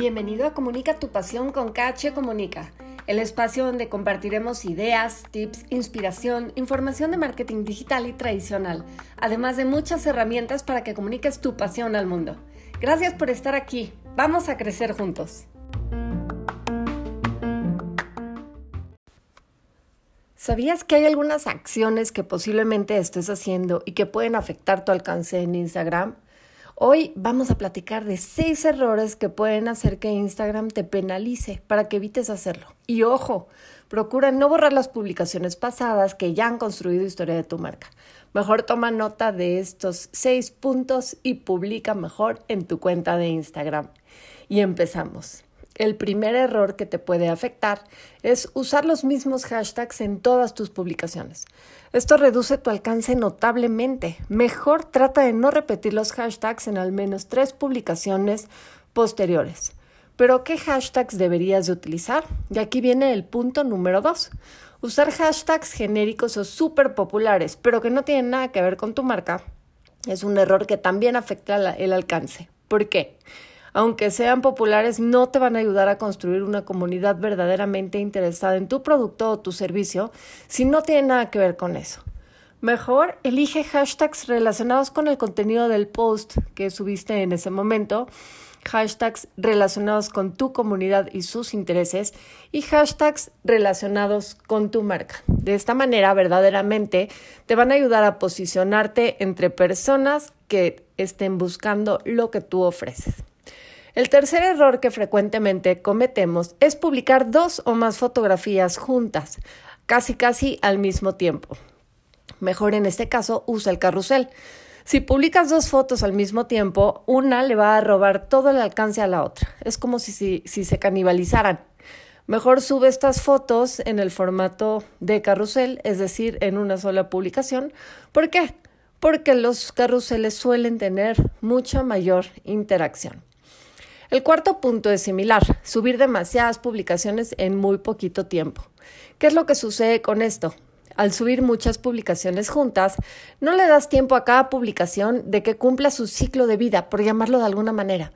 Bienvenido a Comunica tu pasión con KH Comunica, el espacio donde compartiremos ideas, tips, inspiración, información de marketing digital y tradicional, además de muchas herramientas para que comuniques tu pasión al mundo. Gracias por estar aquí. Vamos a crecer juntos. ¿Sabías que hay algunas acciones que posiblemente estés haciendo y que pueden afectar tu alcance en Instagram? Hoy vamos a platicar de seis errores que pueden hacer que Instagram te penalice para que evites hacerlo. Y ojo, procura no borrar las publicaciones pasadas que ya han construido historia de tu marca. Mejor toma nota de estos seis puntos y publica mejor en tu cuenta de Instagram. Y empezamos. El primer error que te puede afectar es usar los mismos hashtags en todas tus publicaciones. Esto reduce tu alcance notablemente. Mejor trata de no repetir los hashtags en al menos tres publicaciones posteriores. Pero, ¿qué hashtags deberías de utilizar? Y aquí viene el punto número dos. Usar hashtags genéricos o súper populares, pero que no tienen nada que ver con tu marca, es un error que también afecta el alcance. ¿Por qué? Aunque sean populares, no te van a ayudar a construir una comunidad verdaderamente interesada en tu producto o tu servicio si no tiene nada que ver con eso. Mejor elige hashtags relacionados con el contenido del post que subiste en ese momento, hashtags relacionados con tu comunidad y sus intereses y hashtags relacionados con tu marca. De esta manera, verdaderamente, te van a ayudar a posicionarte entre personas que estén buscando lo que tú ofreces. El tercer error que frecuentemente cometemos es publicar dos o más fotografías juntas, casi casi al mismo tiempo. Mejor en este caso usa el carrusel. Si publicas dos fotos al mismo tiempo, una le va a robar todo el alcance a la otra. Es como si, si, se canibalizaran. Mejor sube estas fotos en el formato de carrusel, es decir, en una sola publicación. ¿Por qué? Porque los carruseles suelen tener mucha mayor interacción. El cuarto punto es similar, subir demasiadas publicaciones en muy poquito tiempo. ¿Qué es lo que sucede con esto? Al subir muchas publicaciones juntas, no le das tiempo a cada publicación de que cumpla su ciclo de vida, por llamarlo de alguna manera,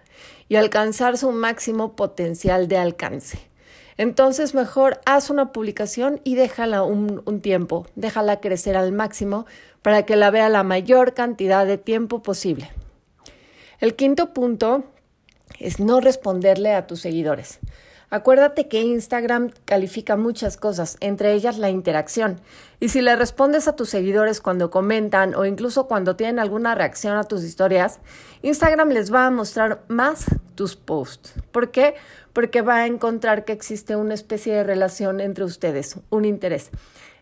y alcanzar su máximo potencial de alcance. Entonces mejor haz una publicación y déjala un, un, tiempo, déjala crecer al máximo para que la vea la mayor cantidad de tiempo posible. El quinto punto es no responderle a tus seguidores. Acuérdate que Instagram califica muchas cosas, entre ellas la interacción. Y si le respondes a tus seguidores cuando comentan o incluso cuando tienen alguna reacción a tus historias, Instagram les va a mostrar más tus posts. ¿Por qué? Porque va a encontrar que existe una especie de relación entre ustedes, un interés.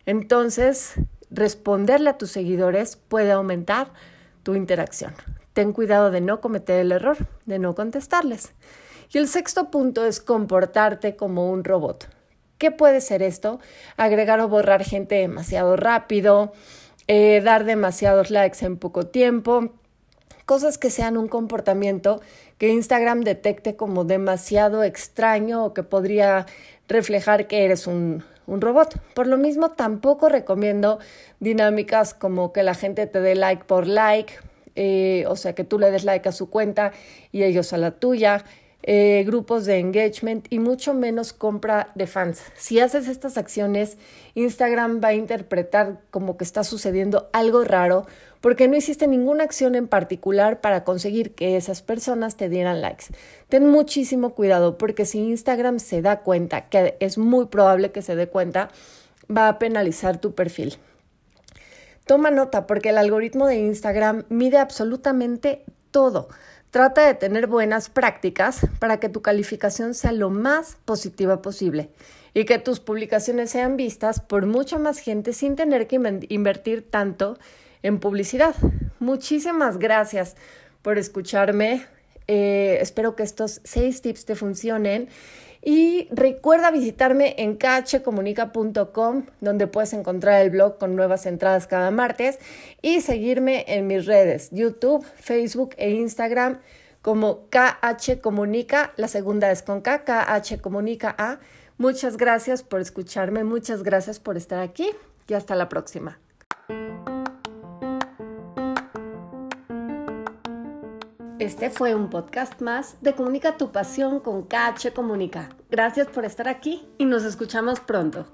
Entonces, responderle a tus seguidores puede aumentar tu interacción ten cuidado de no cometer el error, de no contestarles. Y el sexto punto es comportarte como un robot. ¿Qué puede ser esto? Agregar o borrar gente demasiado rápido, eh, dar demasiados likes en poco tiempo, cosas que sean un comportamiento que Instagram detecte como demasiado extraño o que podría reflejar que eres un, un robot. Por lo mismo, tampoco recomiendo dinámicas como que la gente te dé like por like eh, o sea, que tú le des like a su cuenta y ellos a la tuya, eh, grupos de engagement y mucho menos compra de fans. Si haces estas acciones, Instagram va a interpretar como que está sucediendo algo raro porque no hiciste ninguna acción en particular para conseguir que esas personas te dieran likes. Ten muchísimo cuidado porque si Instagram se da cuenta, que es muy probable que se dé cuenta, va a penalizar tu perfil. Toma nota porque el algoritmo de Instagram mide absolutamente todo. Trata de tener buenas prácticas para que tu calificación sea lo más positiva posible y que tus publicaciones sean vistas por mucha más gente sin tener que invertir tanto en publicidad. Muchísimas gracias por escucharme. Eh, espero que estos seis tips te funcionen y recuerda visitarme en khcomunica.com, donde puedes encontrar el blog con nuevas entradas cada martes, y seguirme en mis redes, YouTube, Facebook e Instagram como KH Comunica, la segunda es con K, KH Comunica A. Muchas gracias por escucharme, muchas gracias por estar aquí y hasta la próxima. Este fue un podcast más de Comunica tu pasión con KH Comunica. Gracias por estar aquí y nos escuchamos pronto.